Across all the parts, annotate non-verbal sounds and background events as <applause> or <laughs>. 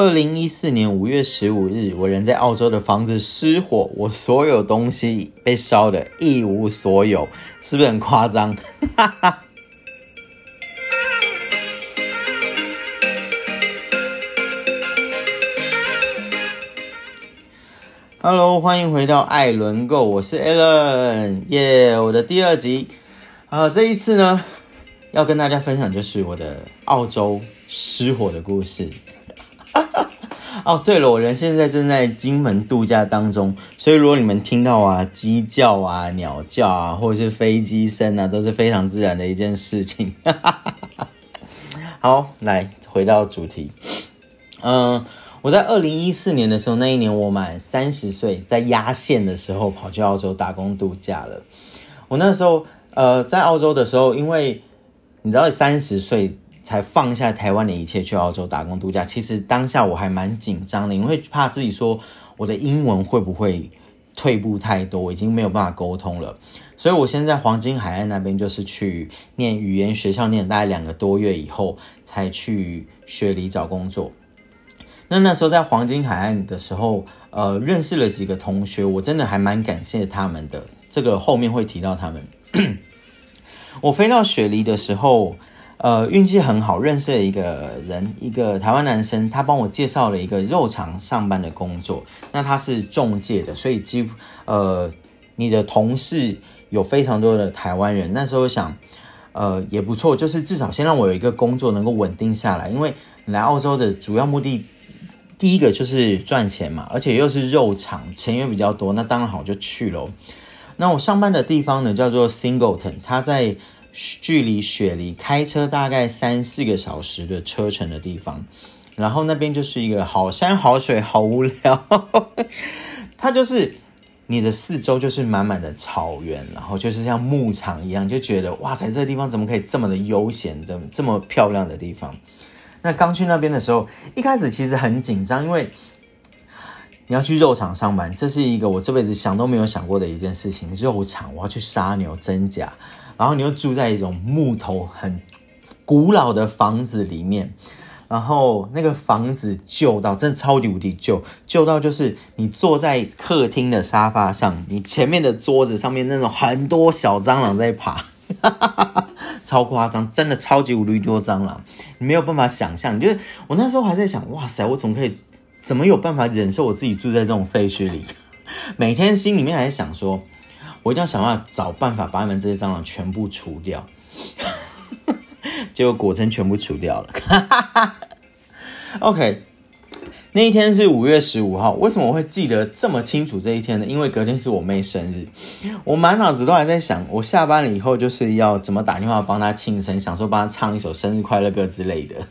二零一四年五月十五日，我人在澳洲的房子失火，我所有东西被烧的一无所有，是不是很夸张哈，哈？<laughs> Hello，欢迎回到艾伦购，我是 Alan，耶！我的第二集啊，这一次呢，要跟大家分享就是我的澳洲失火的故事。哦，对了，我人现在正在金门度假当中，所以如果你们听到啊鸡叫啊、鸟叫啊，或者是飞机声啊，都是非常自然的一件事情。<laughs> 好，来回到主题。嗯，我在二零一四年的时候，那一年我满三十岁，在压线的时候跑去澳洲打工度假了。我那时候呃在澳洲的时候，因为你知道三十岁。才放下台湾的一切去澳洲打工度假。其实当下我还蛮紧张的，因为怕自己说我的英文会不会退步太多，已经没有办法沟通了。所以我先在黄金海岸那边就是去念语言学校，念大概两个多月以后，才去雪梨找工作。那那时候在黄金海岸的时候，呃，认识了几个同学，我真的还蛮感谢他们的。这个后面会提到他们。<coughs> 我飞到雪梨的时候。呃，运气很好，认识了一个人，一个台湾男生，他帮我介绍了一个肉厂上班的工作。那他是中介的，所以几乎呃，你的同事有非常多的台湾人。那时候想，呃，也不错，就是至少先让我有一个工作能够稳定下来。因为来澳洲的主要目的，第一个就是赚钱嘛，而且又是肉厂，钱也比较多，那当然好就去了。那我上班的地方呢，叫做 Singleton，他在。距离雪梨开车大概三四个小时的车程的地方，然后那边就是一个好山好水，好无聊。<laughs> 它就是你的四周就是满满的草原，然后就是像牧场一样，就觉得哇塞，这个地方怎么可以这么的悠闲的，这么漂亮的地方？那刚去那边的时候，一开始其实很紧张，因为你要去肉场上班，这是一个我这辈子想都没有想过的一件事情。肉场，我要去杀牛真假。然后你又住在一种木头很古老的房子里面，然后那个房子旧到真的超级无敌旧，旧到就是你坐在客厅的沙发上，你前面的桌子上面那种很多小蟑螂在爬，<laughs> 超夸张，真的超级无敌多蟑螂，你没有办法想象。就是我那时候还在想，哇塞，我怎么可以，怎么有办法忍受我自己住在这种废墟里？<laughs> 每天心里面还在想说。我一定要想办法找办法把你们这些蟑螂全部除掉，<laughs> 结果果真全部除掉了。<laughs> OK，那一天是五月十五号，为什么我会记得这么清楚这一天呢？因为隔天是我妹生日，我满脑子都还在想，我下班了以后就是要怎么打电话帮她庆生，想说帮她唱一首生日快乐歌之类的。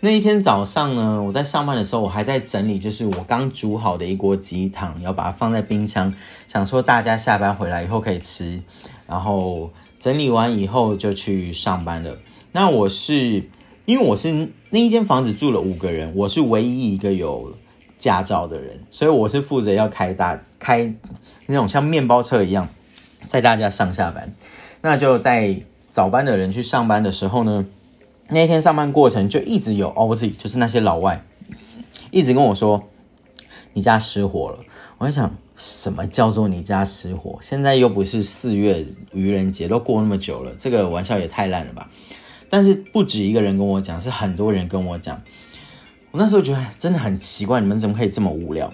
那一天早上呢，我在上班的时候，我还在整理，就是我刚煮好的一锅鸡汤，要把它放在冰箱，想说大家下班回来以后可以吃。然后整理完以后就去上班了。那我是因为我是那一间房子住了五个人，我是唯一一个有驾照的人，所以我是负责要开大开那种像面包车一样载大家上下班。那就在早班的人去上班的时候呢。那天上班过程就一直有 OZ，就是那些老外一直跟我说你家失火了。我在想，什么叫做你家失火？现在又不是四月愚人节，都过那么久了，这个玩笑也太烂了吧！但是不止一个人跟我讲，是很多人跟我讲。我那时候觉得真的很奇怪，你们怎么可以这么无聊？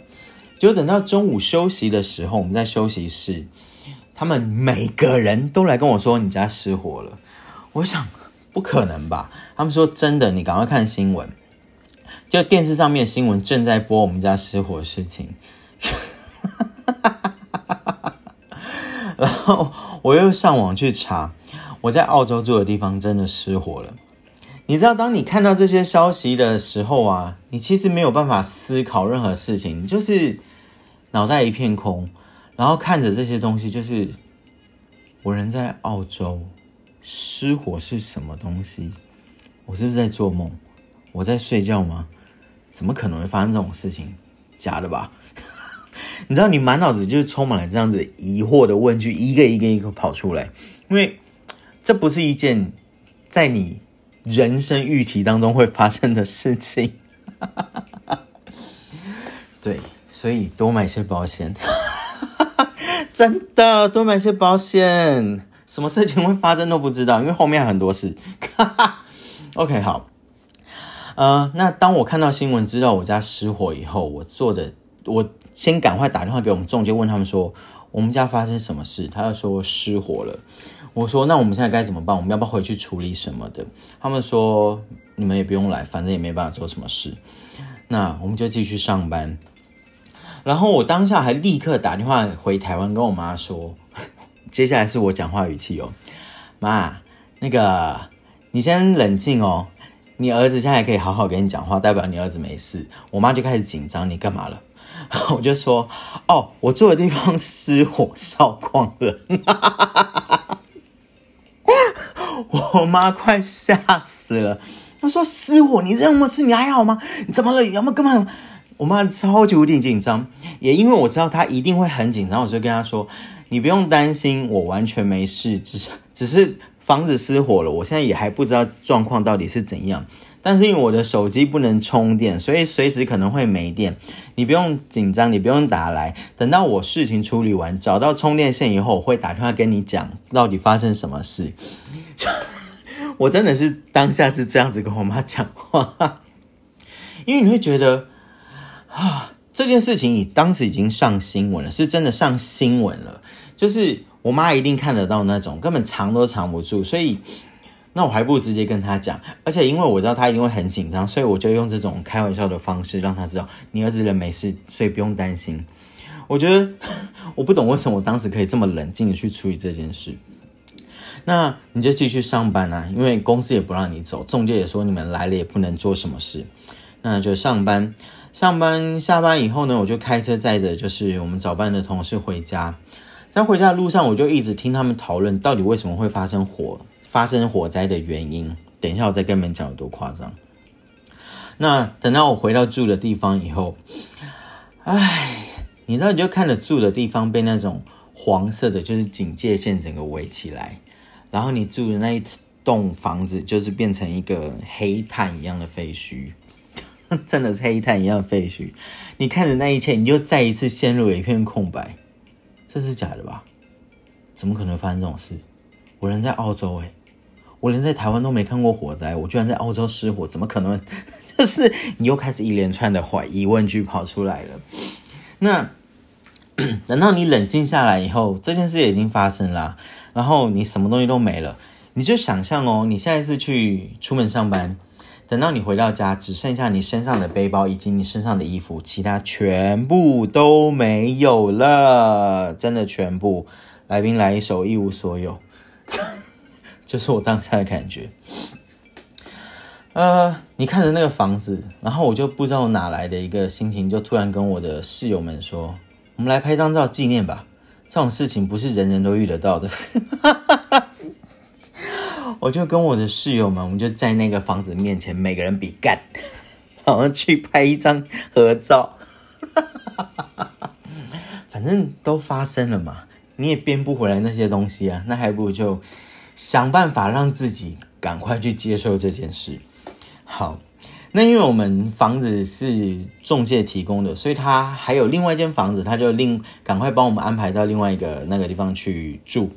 就等到中午休息的时候，我们在休息室，他们每个人都来跟我说你家失火了。我想。不可能吧？他们说真的，你赶快看新闻，就电视上面新闻正在播我们家失火的事情。<laughs> 然后我又上网去查，我在澳洲住的地方真的失火了。你知道，当你看到这些消息的时候啊，你其实没有办法思考任何事情，就是脑袋一片空，然后看着这些东西，就是我人在澳洲。失火是什么东西？我是不是在做梦？我在睡觉吗？怎么可能会发生这种事情？假的吧？<laughs> 你知道，你满脑子就是充满了这样子疑惑的问句，一个一个一个跑出来，因为这不是一件在你人生预期当中会发生的事情。<laughs> 对，所以多买些保险，<laughs> 真的多买些保险，什么事情会发生都不知道，因为后面很多事。OK，好，呃，那当我看到新闻知道我家失火以后，我做的，我先赶快打电话给我们中介，问他们说我们家发生什么事，他就说失火了。我说那我们现在该怎么办？我们要不要回去处理什么的？他们说你们也不用来，反正也没办法做什么事。那我们就继续上班。然后我当下还立刻打电话回台湾，跟我妈说，接下来是我讲话语气哦，妈，那个你先冷静哦，你儿子现在可以好好跟你讲话，代表你儿子没事。我妈就开始紧张，你干嘛了？<laughs> 我就说，哦，我住的地方失火烧光了，<laughs> 我妈快吓死了，她说失火，你这么事你还好吗？你怎么了？有没有干嘛？我妈超级无敌紧张，也因为我知道她一定会很紧张，我就跟她说：“你不用担心，我完全没事，只是只是房子失火了，我现在也还不知道状况到底是怎样。但是因为我的手机不能充电，所以随时可能会没电。你不用紧张，你不用打来，等到我事情处理完，找到充电线以后，我会打电话跟你讲到底发生什么事。<laughs> 我真的是当下是这样子跟我妈讲话，因为你会觉得。”啊，这件事情你当时已经上新闻了，是真的上新闻了。就是我妈一定看得到那种，根本藏都藏不住。所以，那我还不如直接跟她讲。而且因为我知道她一定会很紧张，所以我就用这种开玩笑的方式让她知道，你儿子人没事，所以不用担心。我觉得我不懂为什么我当时可以这么冷静的去处理这件事。那你就继续上班啊，因为公司也不让你走，中介也说你们来了也不能做什么事，那就上班。上班下班以后呢，我就开车载着就是我们早班的同事回家。在回家的路上，我就一直听他们讨论到底为什么会发生火、发生火灾的原因。等一下我再跟你们讲有多夸张。那等到我回到住的地方以后，唉，你知道，你就看着住的地方被那种黄色的，就是警戒线整个围起来，然后你住的那一栋房子就是变成一个黑炭一样的废墟。<laughs> 真的是黑炭一样的废墟，你看着那一切，你就再一次陷入了一片空白。这是假的吧？怎么可能发生这种事？我人在澳洲，诶，我连在台湾都没看过火灾，我居然在澳洲失火，怎么可能？<laughs> 就是你又开始一连串的怀疑问句跑出来了。那等到你冷静下来以后，这件事已经发生了，然后你什么东西都没了，你就想象哦，你现在是去出门上班。等到你回到家，只剩下你身上的背包以及你身上的衣服，其他全部都没有了，真的全部。来宾来一首《一无所有》，<laughs> 就是我当下的感觉。呃，你看着那个房子，然后我就不知道哪来的一个心情，就突然跟我的室友们说：“我们来拍张照纪念吧。”这种事情不是人人都遇得到的。<laughs> 我就跟我的室友们，我们就在那个房子面前，每个人比干，然后去拍一张合照。反正都发生了嘛，你也编不回来那些东西啊，那还不如就想办法让自己赶快去接受这件事。好，那因为我们房子是中介提供的，所以他还有另外一间房子，他就另赶快帮我们安排到另外一个那个地方去住。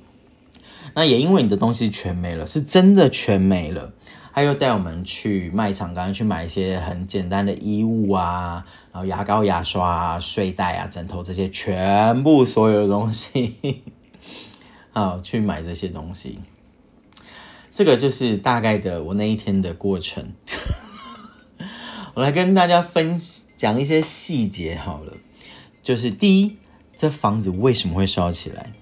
那也因为你的东西全没了，是真的全没了。他又带我们去卖场，赶快去买一些很简单的衣物啊，然后牙膏、牙刷、啊、睡袋啊、枕头这些，全部所有的东西，<laughs> 好去买这些东西。这个就是大概的我那一天的过程。我来跟大家分讲一些细节好了，就是第一，这房子为什么会烧起来？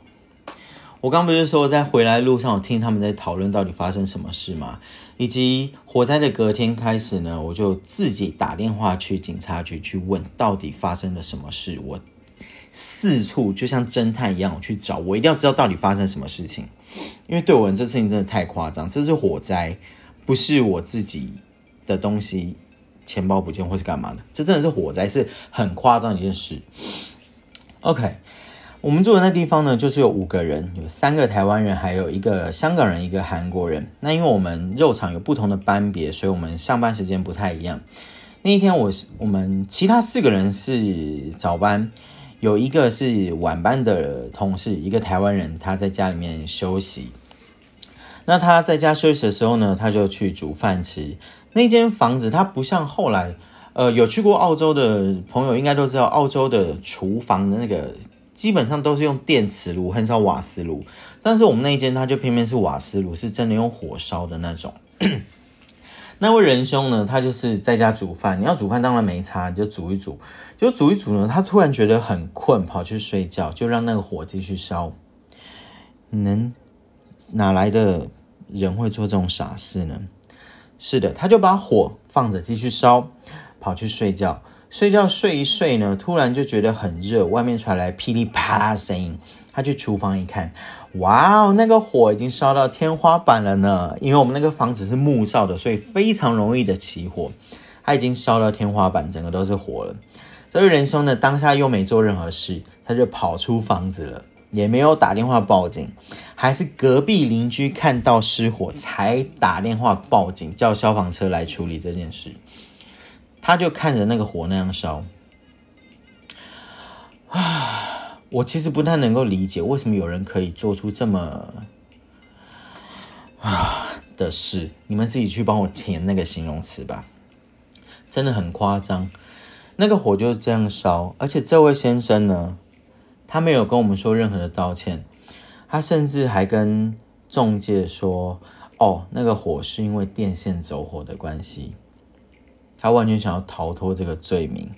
我刚不是说在回来路上，我听他们在讨论到底发生什么事吗？以及火灾的隔天开始呢，我就自己打电话去警察局去问到底发生了什么事。我四处就像侦探一样，我去找，我一定要知道到底发生什么事情。因为对我这事情真的太夸张，这是火灾，不是我自己的东西，钱包不见或是干嘛的，这真的是火灾，是很夸张一件事。OK。我们住的那地方呢，就是有五个人，有三个台湾人，还有一个香港人，一个韩国人。那因为我们肉场有不同的班别，所以我们上班时间不太一样。那一天我是我们其他四个人是早班，有一个是晚班的同事，一个台湾人，他在家里面休息。那他在家休息的时候呢，他就去煮饭吃。那间房子它不像后来，呃，有去过澳洲的朋友应该都知道，澳洲的厨房的那个基本上都是用电磁炉，很少瓦斯炉。但是我们那一间它就偏偏是瓦斯炉，是真的用火烧的那种。<clears throat> 那位仁兄呢，他就是在家煮饭。你要煮饭当然没差，就煮一煮。就煮一煮呢，他突然觉得很困，跑去睡觉，就让那个火继续烧。能哪来的人会做这种傻事呢？是的，他就把火放着继续烧，跑去睡觉。睡觉睡一睡呢，突然就觉得很热，外面传来噼里啪啦声音。他去厨房一看，哇哦，那个火已经烧到天花板了呢。因为我们那个房子是木造的，所以非常容易的起火。他已经烧到天花板，整个都是火了。这位仁兄呢，当下又没做任何事，他就跑出房子了，也没有打电话报警，还是隔壁邻居看到失火才打电话报警，叫消防车来处理这件事。他就看着那个火那样烧，啊，我其实不太能够理解为什么有人可以做出这么啊的事。你们自己去帮我填那个形容词吧，真的很夸张。那个火就是这样烧，而且这位先生呢，他没有跟我们说任何的道歉，他甚至还跟中介说：“哦，那个火是因为电线走火的关系。”他完全想要逃脱这个罪名，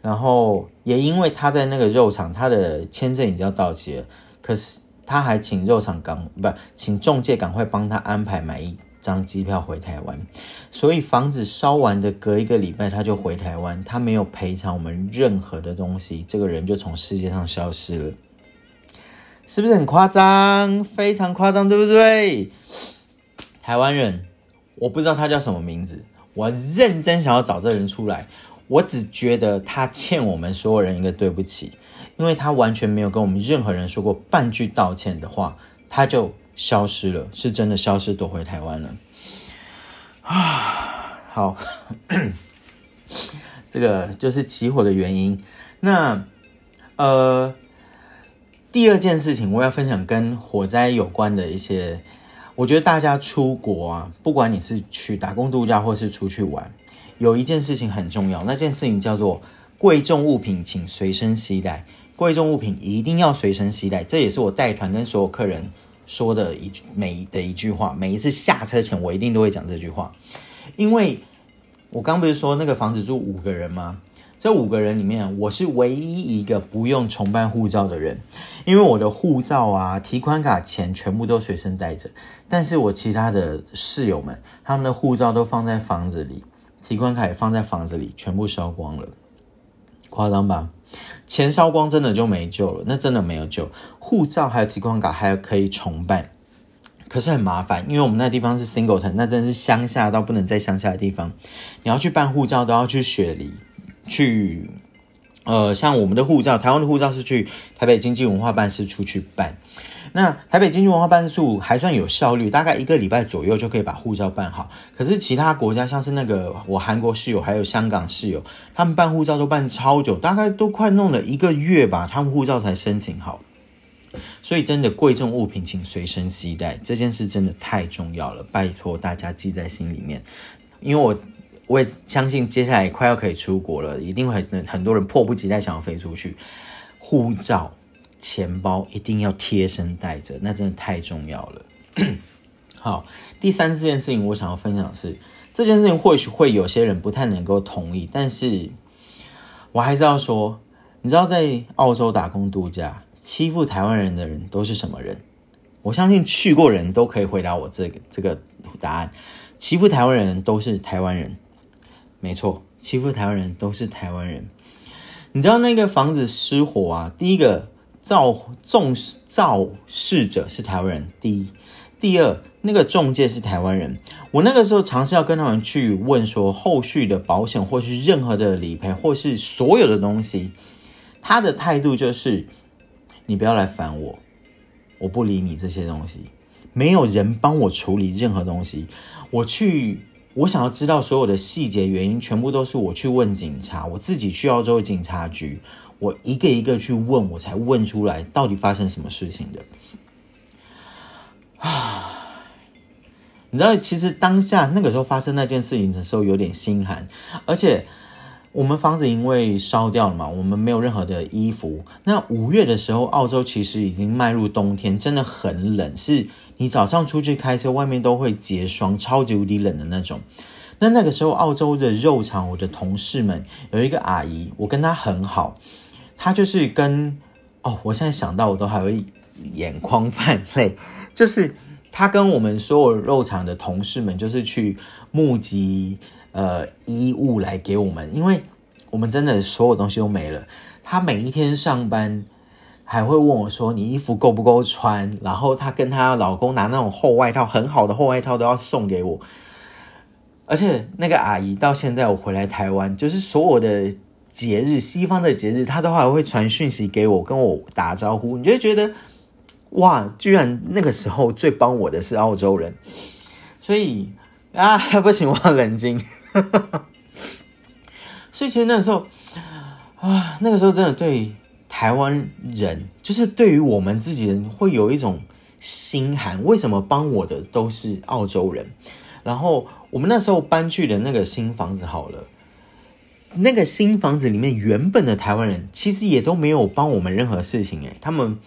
然后也因为他在那个肉场，他的签证已经要到期了，可是他还请肉场赶不请中介赶快帮他安排买一张机票回台湾，所以房子烧完的隔一个礼拜他就回台湾，他没有赔偿我们任何的东西，这个人就从世界上消失了，是不是很夸张？非常夸张，对不对？台湾人，我不知道他叫什么名字。我认真想要找这人出来，我只觉得他欠我们所有人一个对不起，因为他完全没有跟我们任何人说过半句道歉的话，他就消失了，是真的消失，躲回台湾了。啊，好，这个就是起火的原因。那呃，第二件事情我要分享跟火灾有关的一些。我觉得大家出国啊，不管你是去打工度假或是出去玩，有一件事情很重要，那件事情叫做贵重物品请随身携带。贵重物品一定要随身携带，这也是我带团跟所有客人说的一句每的一句话。每一次下车前，我一定都会讲这句话，因为我刚不是说那个房子住五个人吗？这五个人里面，我是唯一一个不用重办护照的人，因为我的护照啊、提款卡、钱全部都随身带着。但是我其他的室友们，他们的护照都放在房子里，提款卡也放在房子里，全部烧光了，夸张吧？钱烧光真的就没救了，那真的没有救。护照还有提款卡还可以重办，可是很麻烦，因为我们那地方是 Singleton，那真是乡下到不能再乡下的地方，你要去办护照都要去雪梨。去，呃，像我们的护照，台湾的护照是去台北经济文化办事处去办。那台北经济文化办事处还算有效率，大概一个礼拜左右就可以把护照办好。可是其他国家，像是那个我韩国室友，还有香港室友，他们办护照都办超久，大概都快弄了一个月吧，他们护照才申请好。所以真的贵重物品请随身携带，这件事真的太重要了，拜托大家记在心里面，因为我。我也相信接下来快要可以出国了，一定会很很多人迫不及待想要飞出去。护照、钱包一定要贴身带着，那真的太重要了。好，第三件事情我想要分享的是，这件事情或许会有些人不太能够同意，但是我还是要说，你知道在澳洲打工度假欺负台湾人的人都是什么人？我相信去过人都可以回答我这个这个答案。欺负台湾人都是台湾人。没错，欺负台湾人都是台湾人。你知道那个房子失火啊？第一个造重肇事者是台湾人，第一，第二，那个中介是台湾人。我那个时候尝试要跟他们去问说，后续的保险或是任何的理赔或是所有的东西，他的态度就是，你不要来烦我，我不理你这些东西，没有人帮我处理任何东西，我去。我想要知道所有的细节原因，全部都是我去问警察，我自己去澳洲警察局，我一个一个去问，我才问出来到底发生什么事情的。啊，<sighs> 你知道，其实当下那个时候发生那件事情的时候，有点心寒，而且我们房子因为烧掉了嘛，我们没有任何的衣服。那五月的时候，澳洲其实已经迈入冬天，真的很冷，是你早上出去开车，外面都会结霜，超级无敌冷的那种。那那个时候，澳洲的肉场，我的同事们有一个阿姨，我跟她很好，她就是跟哦，我现在想到我都还会眼眶泛泪。就是她跟我们所有肉厂的同事们，就是去募集呃衣物来给我们，因为我们真的所有东西都没了。她每一天上班还会问我说：“你衣服够不够穿？”然后她跟她老公拿那种厚外套，很好的厚外套都要送给我。而且那个阿姨到现在我回来台湾，就是所有的节日，西方的节日，她都还会传讯息给我，跟我打招呼。你就觉得。哇！居然那个时候最帮我的是澳洲人，所以啊，不行，我要冷静。<laughs> <laughs> 所以其实那个时候啊，<sighs> 那个时候真的对台湾人，就是对于我们自己人，会有一种心寒。为什么帮我的都是澳洲人？然后我们那时候搬去的那个新房子，好了，那个新房子里面原本的台湾人，其实也都没有帮我们任何事情，诶，他们。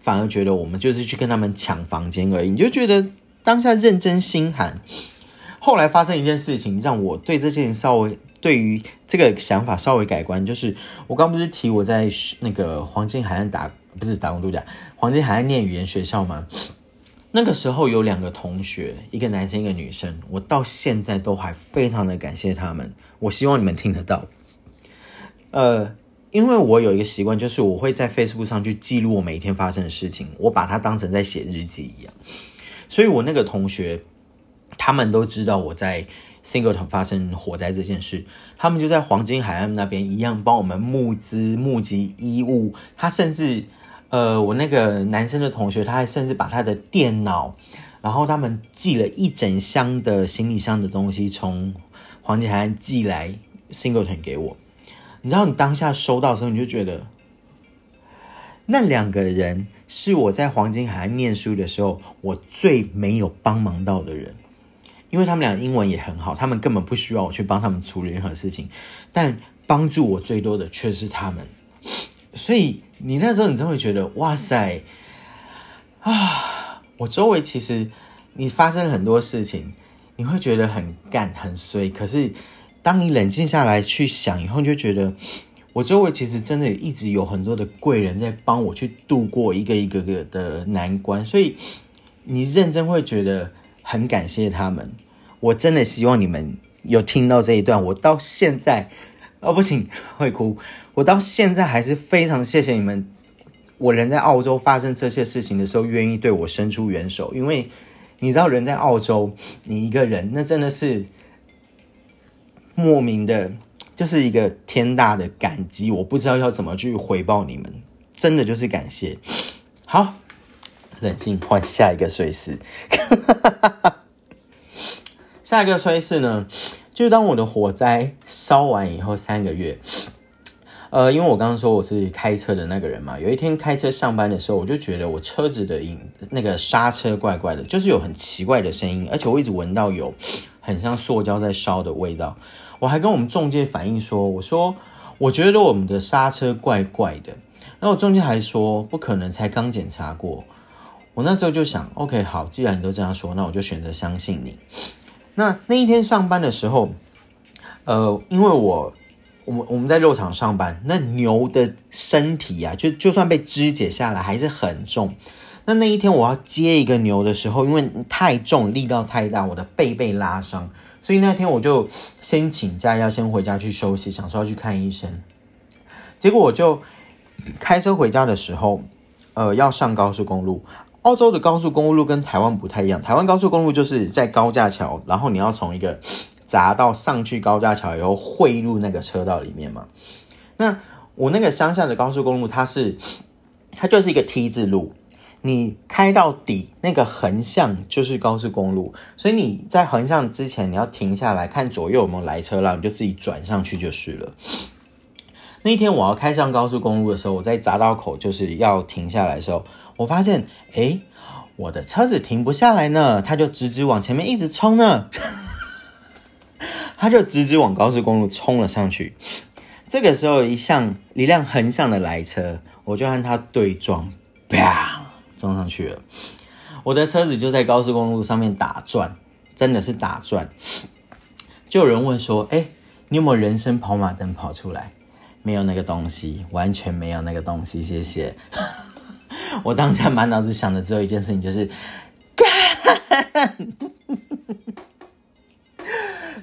反而觉得我们就是去跟他们抢房间而已，你就觉得当下认真心寒。后来发生一件事情，让我对这件事稍微对于这个想法稍微改观，就是我刚不是提我在那个黄金海岸打不是打工度假，黄金海岸念语言学校吗？那个时候有两个同学，一个男生一个女生，我到现在都还非常的感谢他们。我希望你们听得到，呃。因为我有一个习惯，就是我会在 Facebook 上去记录我每一天发生的事情，我把它当成在写日记一样。所以，我那个同学，他们都知道我在 Singleton 发生火灾这件事，他们就在黄金海岸那边一样帮我们募资募集衣物。他甚至，呃，我那个男生的同学，他还甚至把他的电脑，然后他们寄了一整箱的行李箱的东西从黄金海岸寄来 Singleton 给我。你知道，你当下收到的时候，你就觉得那两个人是我在黄金海岸念书的时候，我最没有帮忙到的人，因为他们俩英文也很好，他们根本不需要我去帮他们处理任何事情，但帮助我最多的却是他们。所以你那时候，你就会觉得，哇塞啊！我周围其实你发生很多事情，你会觉得很干很衰，可是。当你冷静下来去想以后，你就觉得我周围其实真的一直有很多的贵人在帮我去度过一个一个个的难关，所以你认真会觉得很感谢他们。我真的希望你们有听到这一段。我到现在哦不行会哭，我到现在还是非常谢谢你们。我人在澳洲发生这些事情的时候，愿意对我伸出援手，因为你知道人在澳洲，你一个人那真的是。莫名的，就是一个天大的感激，我不知道要怎么去回报你们，真的就是感谢。好，冷静，换下一个碎事。下一个衰事呢，<sniffs> 就当我的火灾烧完以后三个月，呃，因为我刚刚说我是开车的那个人嘛，有一天开车上班的时候，我就觉得我车子的影那个刹车怪怪的，就是有很奇怪的声音，而且我一直闻到有很像塑胶在烧的味道。我还跟我们中介反映说，我说我觉得我们的刹车怪怪的，然后中介还说不可能，才刚检查过。我那时候就想，OK，好，既然你都这样说，那我就选择相信你。那那一天上班的时候，呃，因为我我们我们在肉场上班，那牛的身体啊，就就算被肢解下来还是很重。那那一天我要接一个牛的时候，因为太重，力道太大，我的背被拉伤。所以那天我就先请假，要先回家去休息，想说要去看医生。结果我就开车回家的时候，呃，要上高速公路。澳洲的高速公路跟台湾不太一样，台湾高速公路就是在高架桥，然后你要从一个匝道上去高架桥以后汇入那个车道里面嘛。那我那个乡下的高速公路，它是它就是一个 T 字路，你开到底那个横向就是高速公路，所以你在横向之前你要停下来看左右有没有来车，了你就自己转上去就是了。那天我要开上高速公路的时候，我在匝道口就是要停下来的时候，我发现，哎，我的车子停不下来呢，它就直直往前面一直冲呢，<laughs> 它就直直往高速公路冲了上去。这个时候，一向一辆横向的来车，我就和它对撞，啪。撞上去了，我的车子就在高速公路上面打转，真的是打转。就有人问说：“哎，你有没有人生跑马灯跑出来？”没有那个东西，完全没有那个东西。谢谢。<laughs> 我当下满脑子想的只有一件事情，就是干，<laughs>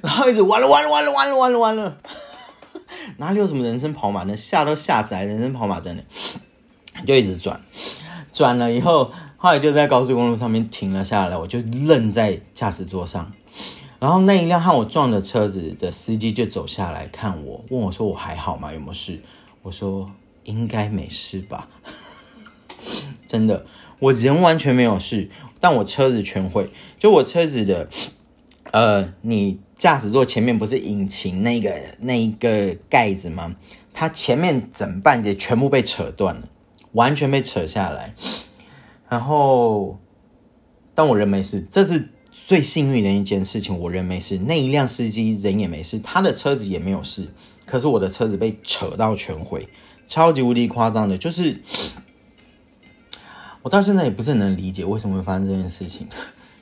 然后一直完了完了完了完了完了完了，<laughs> 哪里有什么人生跑马灯？吓都吓死，人生跑马灯呢？就一直转。转了以后，后来就在高速公路上面停了下来，我就愣在驾驶座上。然后那一辆和我撞的车子的司机就走下来看我，问我说：“我还好吗？有没有事？”我说：“应该没事吧。”真的，我人完全没有事，但我车子全毁。就我车子的，呃，你驾驶座前面不是引擎那个那一个盖子吗？它前面整半截全部被扯断了。完全被扯下来，然后，但我人没事，这是最幸运的一件事情。我人没事，那一辆司机人也没事，他的车子也没有事，可是我的车子被扯到全毁，超级无敌夸张的，就是我到现在也不是很能理解为什么会发生这件事情。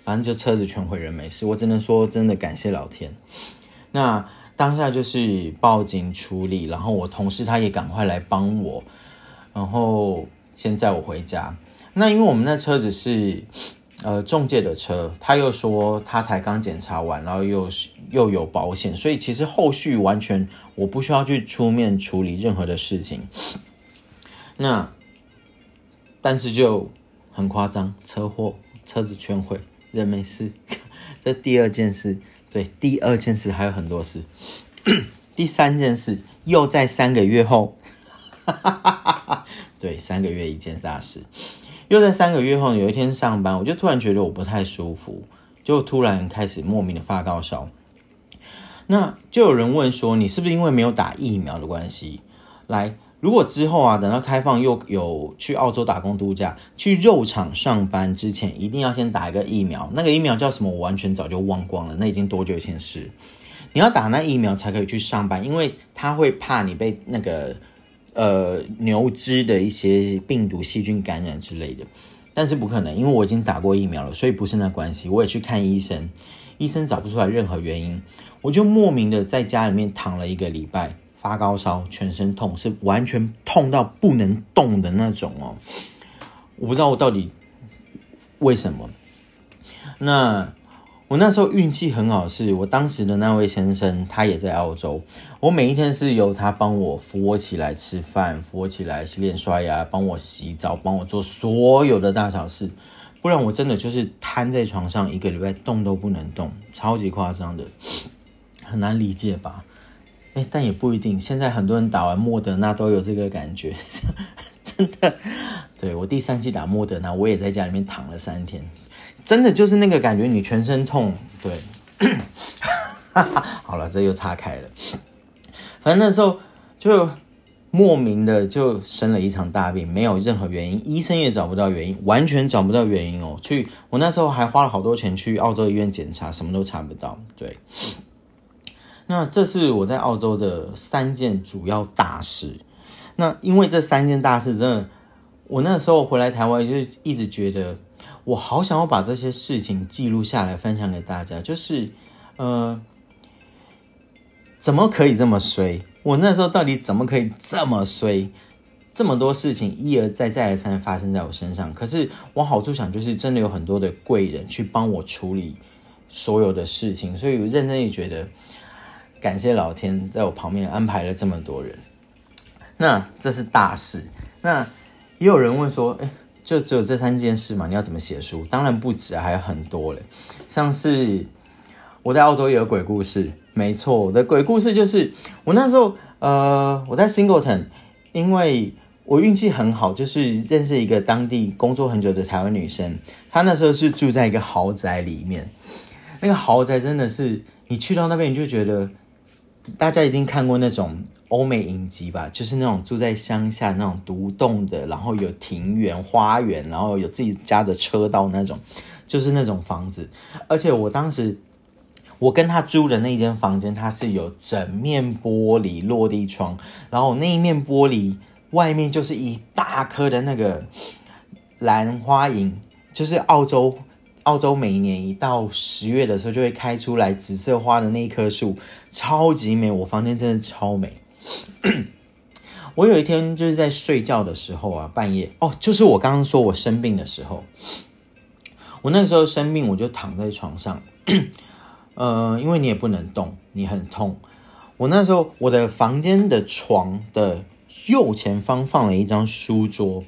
反正就车子全毁，人没事，我只能说真的感谢老天。那当下就是报警处理，然后我同事他也赶快来帮我。然后先载我回家。那因为我们那车子是呃中介的车，他又说他才刚检查完，然后又又有保险，所以其实后续完全我不需要去出面处理任何的事情。那但是就很夸张，车祸，车子全毁，人没事。<laughs> 这第二件事，对，第二件事还有很多事。<clears throat> 第三件事又在三个月后。<laughs> 对，三个月一件大事，又在三个月后有一天上班，我就突然觉得我不太舒服，就突然开始莫名的发高烧。那就有人问说，你是不是因为没有打疫苗的关系？来，如果之后啊，等到开放又有去澳洲打工度假、去肉厂上班之前，一定要先打一个疫苗。那个疫苗叫什么？我完全早就忘光了，那已经多久以前事？你要打那疫苗才可以去上班，因为他会怕你被那个。呃，牛只的一些病毒、细菌感染之类的，但是不可能，因为我已经打过疫苗了，所以不是那关系。我也去看医生，医生找不出来任何原因，我就莫名的在家里面躺了一个礼拜，发高烧，全身痛，是完全痛到不能动的那种哦。我不知道我到底为什么。那。我那时候运气很好，是我当时的那位先生，他也在澳洲。我每一天是由他帮我扶我起来吃饭，扶我起来洗脸刷牙，帮我洗澡，帮我做所有的大小事。不然我真的就是瘫在床上一个礼拜，动都不能动，超级夸张的，很难理解吧？哎，但也不一定。现在很多人打完莫德纳都有这个感觉，<laughs> 真的。对我第三季打莫德纳，我也在家里面躺了三天。真的就是那个感觉，你全身痛，对，<laughs> 好了，这又岔开了。反正那时候就莫名的就生了一场大病，没有任何原因，医生也找不到原因，完全找不到原因哦。去我那时候还花了好多钱去澳洲医院检查，什么都查不到。对，那这是我在澳洲的三件主要大事。那因为这三件大事，真的，我那时候回来台湾就一直觉得。我好想要把这些事情记录下来，分享给大家。就是，呃，怎么可以这么衰？我那时候到底怎么可以这么衰？这么多事情一而再、再而三发生在我身上。可是往好处想，就是真的有很多的贵人去帮我处理所有的事情。所以我认真也觉得，感谢老天在我旁边安排了这么多人。那这是大事。那也有人问说，哎。就只有这三件事嘛？你要怎么写书？当然不止，还有很多嘞。像是我在澳洲也有鬼故事，没错，我的鬼故事就是我那时候呃，我在 Singleton，因为我运气很好，就是认识一个当地工作很久的台湾女生，她那时候是住在一个豪宅里面，那个豪宅真的是你去到那边你就觉得，大家一定看过那种欧美影集吧，就是那种住在乡下那种独栋的，然后有庭园、花园，然后有自己家的车道那种，就是那种房子。而且我当时我跟他租的那间房间，它是有整面玻璃落地窗，然后那一面玻璃。外面就是一大颗的那个兰花楹，就是澳洲澳洲每一年一到十月的时候就会开出来紫色花的那一棵树，超级美。我房间真的超美。<clears throat> 我有一天就是在睡觉的时候啊，半夜哦，就是我刚刚说我生病的时候，我那时候生病，我就躺在床上，<clears throat> 呃，因为你也不能动，你很痛。我那时候我的房间的床的。右前方放了一张书桌，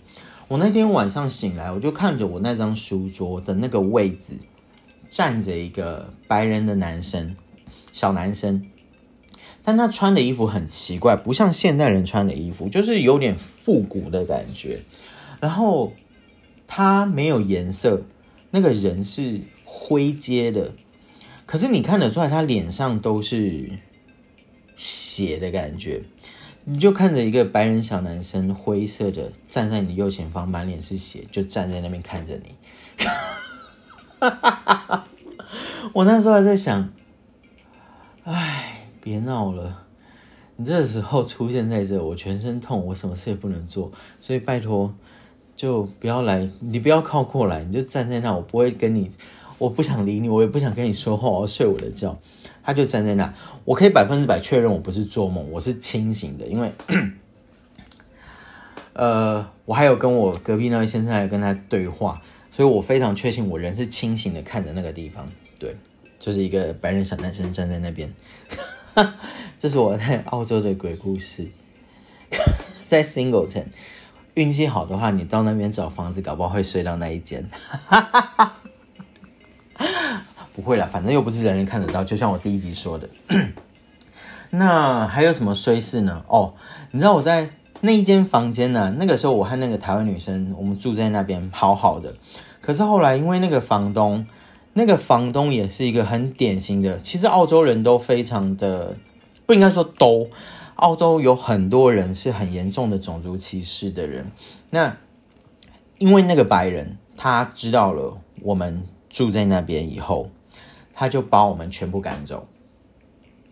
我那天晚上醒来，我就看着我那张书桌的那个位置，站着一个白人的男生，小男生，但他穿的衣服很奇怪，不像现代人穿的衣服，就是有点复古的感觉。然后他没有颜色，那个人是灰阶的，可是你看得出来，他脸上都是血的感觉。你就看着一个白人小男生，灰色的站在你右前方，满脸是血，就站在那边看着你。<laughs> 我那时候还在想，哎，别闹了！你这时候出现在这，我全身痛，我什么事也不能做，所以拜托，就不要来，你不要靠过来，你就站在那，我不会跟你，我不想理你，我也不想跟你说话，我要睡我的觉。他就站在那，我可以百分之百确认我不是做梦，我是清醒的，因为，呃，我还有跟我隔壁那位先生还跟他对话，所以我非常确信我人是清醒的，看着那个地方，对，就是一个白人小男生站在那边，<laughs> 这是我在澳洲的鬼故事，在 Singleton，运气好的话，你到那边找房子，搞不好会睡到那一间。<laughs> 不会啦，反正又不是人人看得到。就像我第一集说的，<clears throat> 那还有什么衰事呢？哦，你知道我在那一间房间呢？那个时候我和那个台湾女生，我们住在那边，好好的。可是后来因为那个房东，那个房东也是一个很典型的。其实澳洲人都非常的，不应该说都，澳洲有很多人是很严重的种族歧视的人。那因为那个白人他知道了我们住在那边以后。他就把我们全部赶走，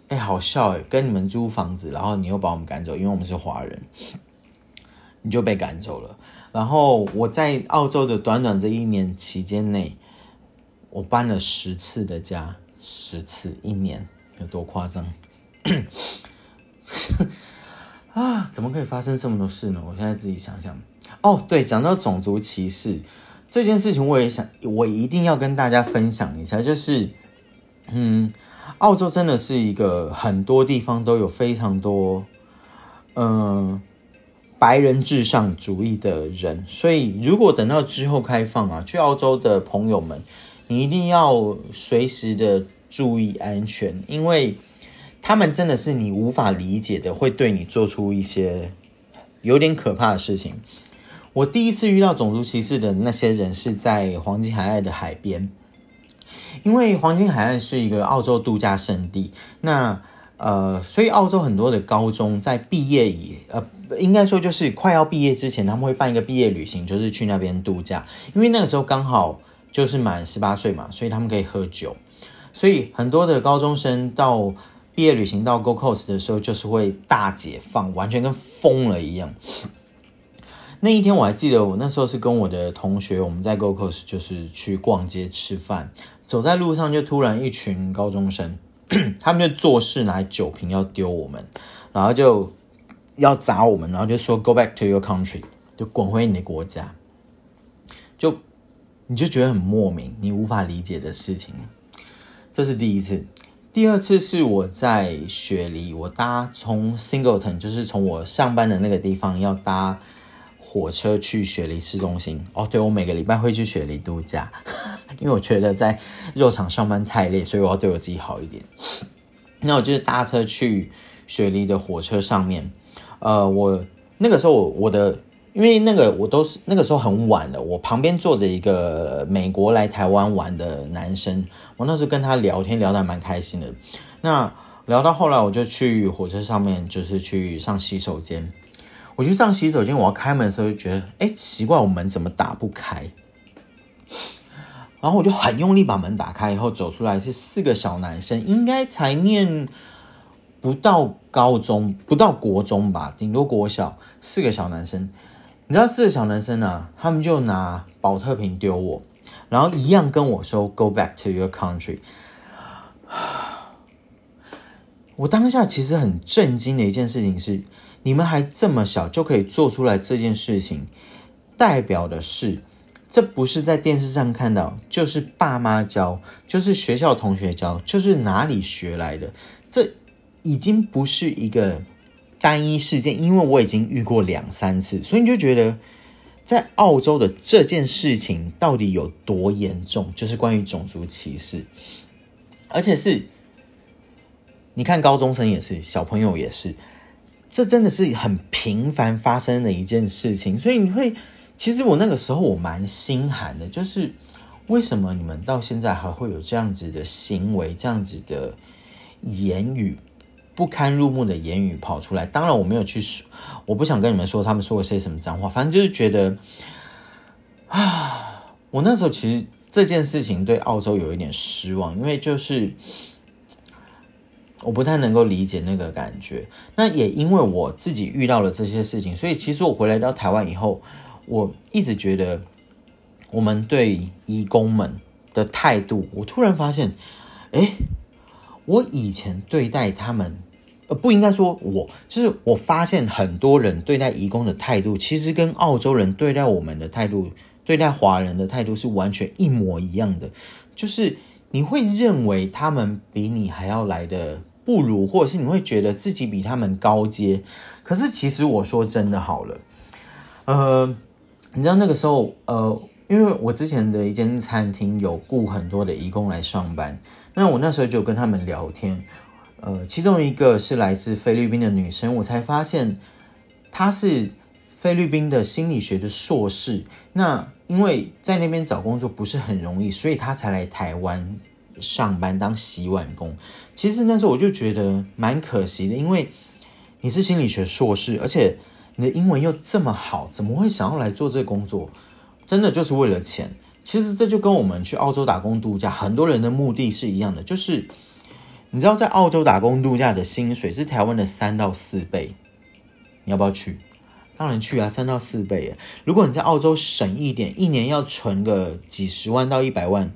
哎，好笑哎！跟你们租房子，然后你又把我们赶走，因为我们是华人，你就被赶走了。然后我在澳洲的短短这一年期间内，我搬了十次的家，十次一年有多夸张？<coughs> 啊，怎么可以发生这么多事呢？我现在自己想想。哦，对，讲到种族歧视这件事情，我也想，我一定要跟大家分享一下，就是。嗯，澳洲真的是一个很多地方都有非常多，嗯，白人至上主义的人，所以如果等到之后开放啊，去澳洲的朋友们，你一定要随时的注意安全，因为他们真的是你无法理解的，会对你做出一些有点可怕的事情。我第一次遇到种族歧视的那些人是在黄金海岸的海边。因为黄金海岸是一个澳洲度假胜地，那呃，所以澳洲很多的高中在毕业以呃，应该说就是快要毕业之前，他们会办一个毕业旅行，就是去那边度假。因为那个时候刚好就是满十八岁嘛，所以他们可以喝酒。所以很多的高中生到毕业旅行到 Go Coast 的时候，就是会大解放，完全跟疯了一样。那一天我还记得，我那时候是跟我的同学，我们在 Go Coast 就是去逛街吃饭。走在路上，就突然一群高中生，<clears throat> 他们就做事拿酒瓶要丢我们，然后就要砸我们，然后就说 “Go back to your country”，就滚回你的国家。就你就觉得很莫名，你无法理解的事情。这是第一次，第二次是我在雪梨，我搭从 Singleton，就是从我上班的那个地方要搭。火车去雪梨市中心哦，对我每个礼拜会去雪梨度假，因为我觉得在肉场上班太累，所以我要对我自己好一点。<laughs> 那我就是搭车去雪梨的火车上面，呃，我那个时候我的因为那个我都是那个时候很晚了，我旁边坐着一个美国来台湾玩的男生，我那时候跟他聊天聊得蛮开心的。那聊到后来，我就去火车上面，就是去上洗手间。我去上洗手间，我要开门的时候就觉得，哎，奇怪，我门怎么打不开？然后我就很用力把门打开，以后走出来是四个小男生，应该才念不到高中，不到国中吧，顶多国小。四个小男生。你知道四个小男生啊，他们就拿保特瓶丢我，然后一样跟我说 “Go back to your country”。<sighs> 我当下其实很震惊的一件事情是，你们还这么小就可以做出来这件事情，代表的是，这不是在电视上看到，就是爸妈教，就是学校同学教，就是哪里学来的，这已经不是一个。单一事件，因为我已经遇过两三次，所以你就觉得在澳洲的这件事情到底有多严重？就是关于种族歧视，而且是，你看高中生也是，小朋友也是，这真的是很频繁发生的一件事情。所以你会，其实我那个时候我蛮心寒的，就是为什么你们到现在还会有这样子的行为，这样子的言语？不堪入目的言语跑出来，当然我没有去说，我不想跟你们说他们说了些什么脏话，反正就是觉得啊，我那时候其实这件事情对澳洲有一点失望，因为就是我不太能够理解那个感觉。那也因为我自己遇到了这些事情，所以其实我回来到台湾以后，我一直觉得我们对义工们的态度，我突然发现，哎。我以前对待他们，呃，不应该说我，就是我发现很多人对待移工的态度，其实跟澳洲人对待我们的态度，对待华人的态度是完全一模一样的。就是你会认为他们比你还要来的不如，或者是你会觉得自己比他们高阶。可是其实我说真的好了，呃，你知道那个时候，呃，因为我之前的一间餐厅有雇很多的义工来上班。那我那时候就跟他们聊天，呃，其中一个是来自菲律宾的女生，我才发现她是菲律宾的心理学的硕士。那因为在那边找工作不是很容易，所以她才来台湾上班当洗碗工。其实那时候我就觉得蛮可惜的，因为你是心理学硕士，而且你的英文又这么好，怎么会想要来做这个工作？真的就是为了钱。其实这就跟我们去澳洲打工度假，很多人的目的是一样的，就是你知道，在澳洲打工度假的薪水是台湾的三到四倍，你要不要去？当然去啊，三到四倍。如果你在澳洲省一点，一年要存个几十万到一百万，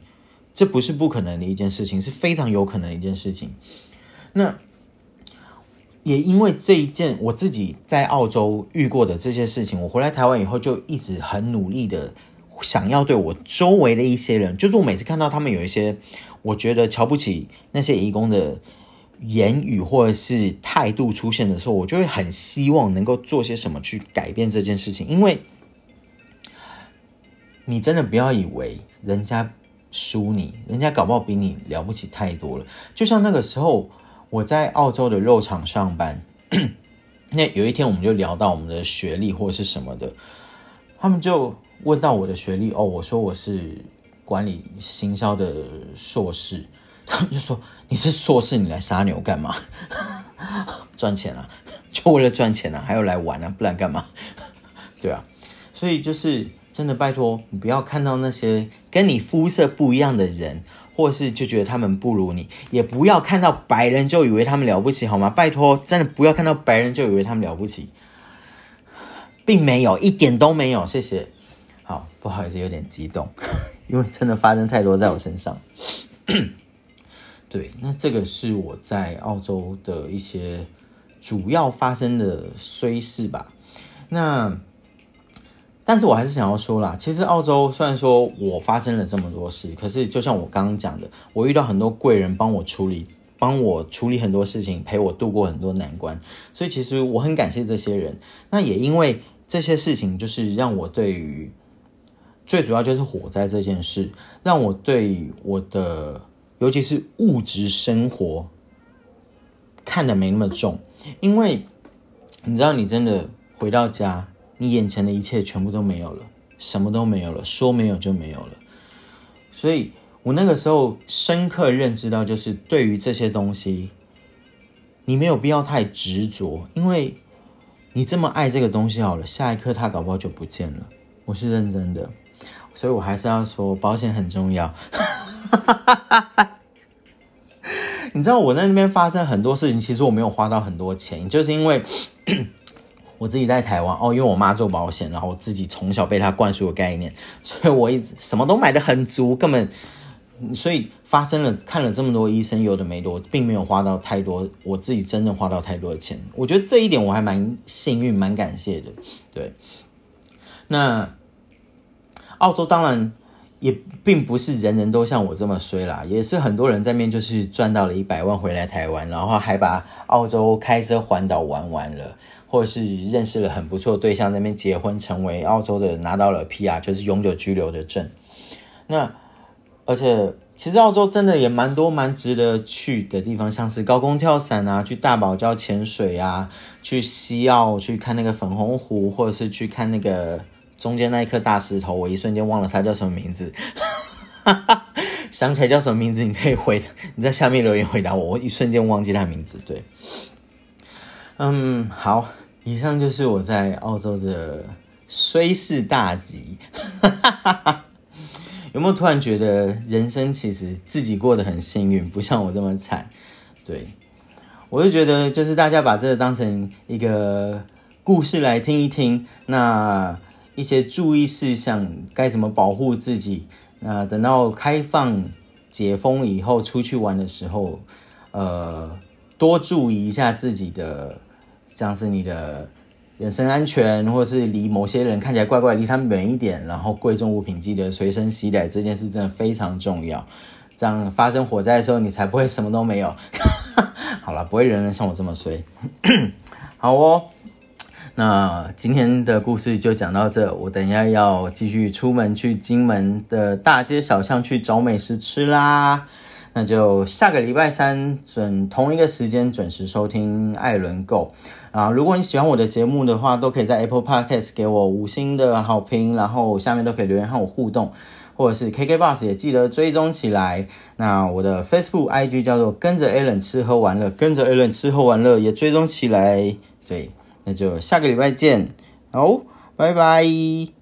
这不是不可能的一件事情，是非常有可能的一件事情。那也因为这一件我自己在澳洲遇过的这些事情，我回来台湾以后就一直很努力的。想要对我周围的一些人，就是我每次看到他们有一些我觉得瞧不起那些义工的言语或者是态度出现的时候，我就会很希望能够做些什么去改变这件事情。因为你真的不要以为人家输你，人家搞不好比你了不起太多了。就像那个时候我在澳洲的肉厂上班，<clears throat> 那有一天我们就聊到我们的学历或者是什么的，他们就。问到我的学历哦，我说我是管理行销的硕士，<laughs> 他们就说你是硕士，你来杀牛干嘛？<laughs> 赚钱啊，<laughs> 就为了赚钱啊，还要来玩啊，不然干嘛？对啊，所以就是真的拜托你不要看到那些跟你肤色不一样的人，或是就觉得他们不如你，也不要看到白人就以为他们了不起，好吗？拜托，真的不要看到白人就以为他们了不起，并没有一点都没有，谢谢。好，不好意思，有点激动，<laughs> 因为真的发生太多在我身上。对，那这个是我在澳洲的一些主要发生的衰事吧。那，但是我还是想要说啦，其实澳洲虽然说我发生了这么多事，可是就像我刚刚讲的，我遇到很多贵人帮我处理，帮我处理很多事情，陪我度过很多难关，所以其实我很感谢这些人。那也因为这些事情，就是让我对于最主要就是火灾这件事，让我对我的，尤其是物质生活看得没那么重，因为你知道，你真的回到家，你眼前的一切全部都没有了，什么都没有了，说没有就没有了。所以我那个时候深刻认知到，就是对于这些东西，你没有必要太执着，因为你这么爱这个东西好了，下一刻它搞不好就不见了。我是认真的，所以我还是要说，保险很重要。<laughs> 你知道我在那边发生很多事情，其实我没有花到很多钱，就是因为我自己在台湾哦，因为我妈做保险，然后我自己从小被她灌输的概念，<laughs> 所以我一直什么都买的很足，根本所以发生了看了这么多医生，有的没的，我并没有花到太多，我自己真正花到太多的钱，我觉得这一点我还蛮幸运，蛮感谢的。对，那澳洲当然。也并不是人人都像我这么衰啦，也是很多人在面就是赚到了一百万回来台湾，然后还把澳洲开车环岛玩完了，或者是认识了很不错对象，那边结婚成为澳洲的拿到了 PR，就是永久居留的证。那而且其实澳洲真的也蛮多蛮值得去的地方，像是高空跳伞啊，去大堡礁潜水啊，去西澳去看那个粉红湖，或者是去看那个。中间那一颗大石头，我一瞬间忘了它叫什么名字，<laughs> 想起来叫什么名字，你可以回你在下面留言回答我，我一瞬间忘记它名字。对，嗯，好，以上就是我在澳洲的虽事大吉。<laughs> 有没有突然觉得人生其实自己过得很幸运，不像我这么惨？对，我就觉得就是大家把这个当成一个故事来听一听，那。一些注意事项，该怎么保护自己？那等到开放解封以后，出去玩的时候，呃，多注意一下自己的，像是你的人身安全，或是离某些人看起来怪怪，离他们远一点。然后贵重物品记得随身携带，这件事真的非常重要。这样发生火灾的时候，你才不会什么都没有。好了，不会人人像我这么衰。好哦。那今天的故事就讲到这，我等一下要继续出门去金门的大街小巷去找美食吃啦。那就下个礼拜三准同一个时间准时收听艾伦购啊。如果你喜欢我的节目的话，都可以在 Apple Podcast 给我五星的好评，然后下面都可以留言和我互动，或者是 KK Bus 也记得追踪起来。那我的 Facebook IG 叫做跟着 Allen 吃喝玩乐，跟着 Allen 吃喝玩乐也追踪起来，对。那就下个礼拜见，好，拜拜。